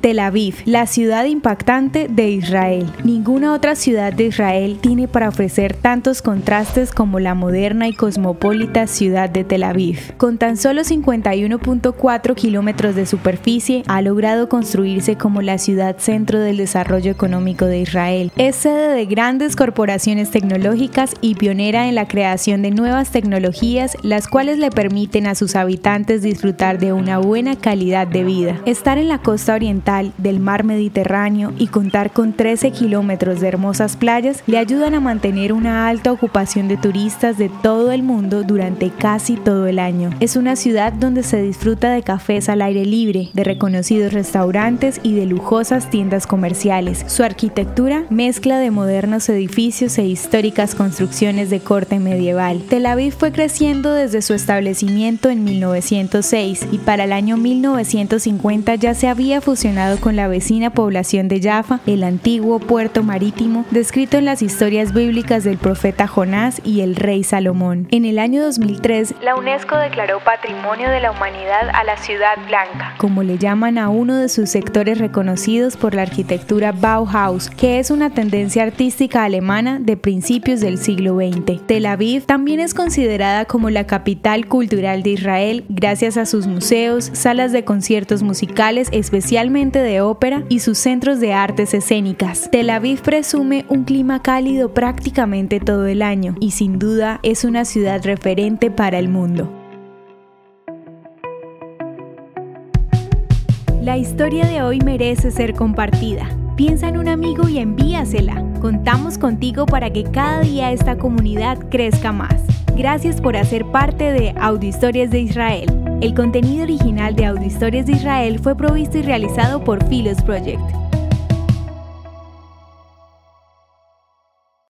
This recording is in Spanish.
Tel Aviv, la ciudad impactante de Israel. Ninguna otra ciudad de Israel tiene para ofrecer tantos contrastes como la moderna y cosmopolita ciudad de Tel Aviv. Con tan solo 51.4 kilómetros de superficie, ha logrado construirse como la ciudad centro del desarrollo económico de Israel. Es sede de grandes corporaciones tecnológicas y pionera en la creación de nuevas tecnologías, las cuales le permiten a sus habitantes disfrutar de una buena calidad de vida. Estar en la costa oriental del mar Mediterráneo y contar con 13 kilómetros de hermosas playas le ayudan a mantener una alta ocupación de turistas de todo el mundo durante casi todo el año. Es una ciudad donde se disfruta de cafés al aire libre, de reconocidos restaurantes y de lujosas tiendas comerciales. Su arquitectura mezcla de modernos edificios e históricas construcciones de corte medieval. Tel Aviv fue creciendo desde su establecimiento en 1906 y para el año 1950 ya se había fusionado con la vecina población de Jaffa, el antiguo puerto marítimo descrito en las historias bíblicas del profeta Jonás y el rey Salomón. En el año 2003, la UNESCO declaró Patrimonio de la Humanidad a la Ciudad Blanca, como le llaman a uno de sus sectores reconocidos por la arquitectura Bauhaus, que es una tendencia artística alemana de principios del siglo XX. Tel Aviv también es considerada como la capital cultural de Israel gracias a sus museos, salas de conciertos musicales, especialmente de ópera y sus centros de artes escénicas. Tel Aviv presume un clima cálido prácticamente todo el año y sin duda es una ciudad referente para el mundo. La historia de hoy merece ser compartida. Piensa en un amigo y envíasela. Contamos contigo para que cada día esta comunidad crezca más. Gracias por hacer parte de Audio Historias de Israel. El contenido original de Audio Historias de Israel fue provisto y realizado por Philos Project.